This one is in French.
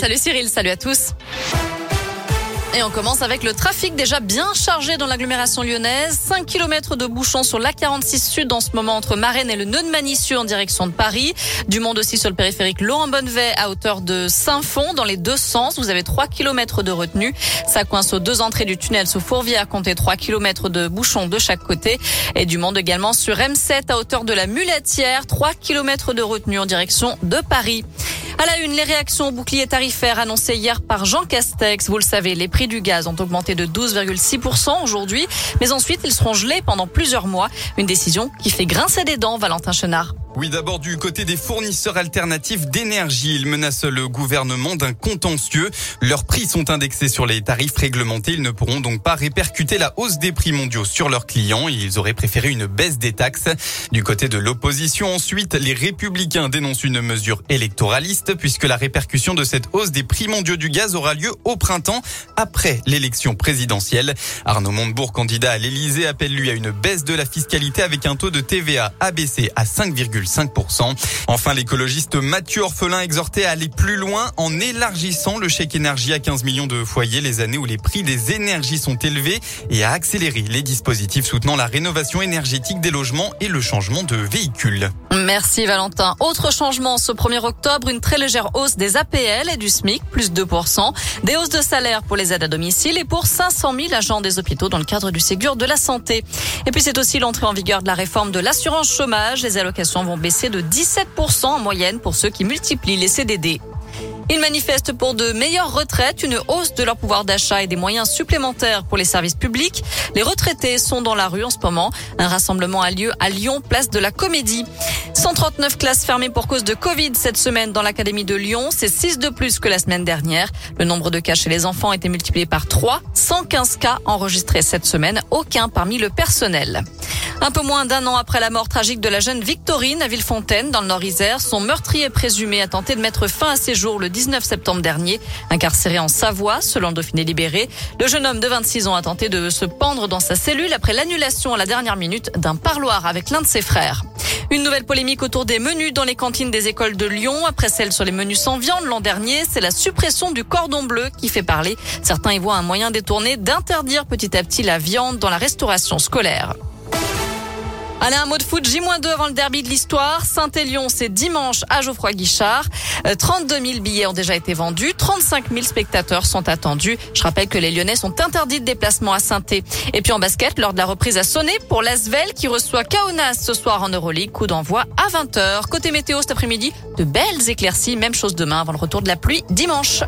Salut Cyril, salut à tous. Et on commence avec le trafic déjà bien chargé dans l'agglomération lyonnaise. 5 km de bouchons sur l'A46 Sud en ce moment entre Marennes et le nœud de Manicieux en direction de Paris. Du monde aussi sur le périphérique Laurent-Bonnevet à hauteur de Saint-Fond dans les deux sens. Vous avez 3 km de retenue. Ça coince aux deux entrées du tunnel sous Fourvière. Comptez 3 km de bouchons de chaque côté. Et du monde également sur M7 à hauteur de la Muletière. 3 km de retenue en direction de Paris. À la une, les réactions au bouclier tarifaire annoncé hier par Jean Castex. Vous le savez, les prix du gaz ont augmenté de 12,6% aujourd'hui, mais ensuite ils seront gelés pendant plusieurs mois. Une décision qui fait grincer des dents, Valentin Chenard. Oui, d'abord du côté des fournisseurs alternatifs d'énergie. Ils menacent le gouvernement d'un contentieux. Leurs prix sont indexés sur les tarifs réglementés. Ils ne pourront donc pas répercuter la hausse des prix mondiaux sur leurs clients. Ils auraient préféré une baisse des taxes. Du côté de l'opposition, ensuite, les républicains dénoncent une mesure électoraliste puisque la répercussion de cette hausse des prix mondiaux du gaz aura lieu au printemps après l'élection présidentielle. Arnaud Montebourg, candidat à l'Elysée, appelle lui à une baisse de la fiscalité avec un taux de TVA abaissé à 5, 5%. Enfin, l'écologiste Mathieu Orphelin exhortait à aller plus loin en élargissant le chèque énergie à 15 millions de foyers les années où les prix des énergies sont élevés et à accélérer les dispositifs soutenant la rénovation énergétique des logements et le changement de véhicules. Merci Valentin. Autre changement ce 1er octobre, une très légère hausse des APL et du SMIC, plus 2%, des hausses de salaire pour les aides à domicile et pour 500 000 agents des hôpitaux dans le cadre du Ségur de la santé. Et puis c'est aussi l'entrée en vigueur de la réforme de l'assurance chômage. Les allocations vont baisser de 17% en moyenne pour ceux qui multiplient les CDD. Ils manifestent pour de meilleures retraites, une hausse de leur pouvoir d'achat et des moyens supplémentaires pour les services publics. Les retraités sont dans la rue en ce moment. Un rassemblement a lieu à Lyon, place de la Comédie. 139 classes fermées pour cause de Covid cette semaine dans l'Académie de Lyon. C'est 6 de plus que la semaine dernière. Le nombre de cas chez les enfants a été multiplié par 3. 115 cas enregistrés cette semaine. Aucun parmi le personnel. Un peu moins d'un an après la mort tragique de la jeune Victorine à Villefontaine, dans le Nord-Isère, son meurtrier présumé a tenté de mettre fin à ses jours le 19 septembre dernier. Incarcéré en Savoie, selon le Dauphiné libéré, le jeune homme de 26 ans a tenté de se pendre dans sa cellule après l'annulation à la dernière minute d'un parloir avec l'un de ses frères. Une nouvelle polémique autour des menus dans les cantines des écoles de Lyon. Après celle sur les menus sans viande l'an dernier, c'est la suppression du cordon bleu qui fait parler. Certains y voient un moyen détourné d'interdire petit à petit la viande dans la restauration scolaire. Allez, un mot de foot, J-2 avant le derby de l'histoire. Saint-Élion, c'est dimanche à Geoffroy Guichard. 32 euh, 000 billets ont déjà été vendus. 35 000 spectateurs sont attendus. Je rappelle que les Lyonnais sont interdits de déplacement à saint Et puis en basket, lors de la reprise à sonner pour l'Asvel qui reçoit Kaunas ce soir en Euroleague. Coup d'envoi à 20h. Côté météo cet après-midi, de belles éclaircies. Même chose demain avant le retour de la pluie dimanche.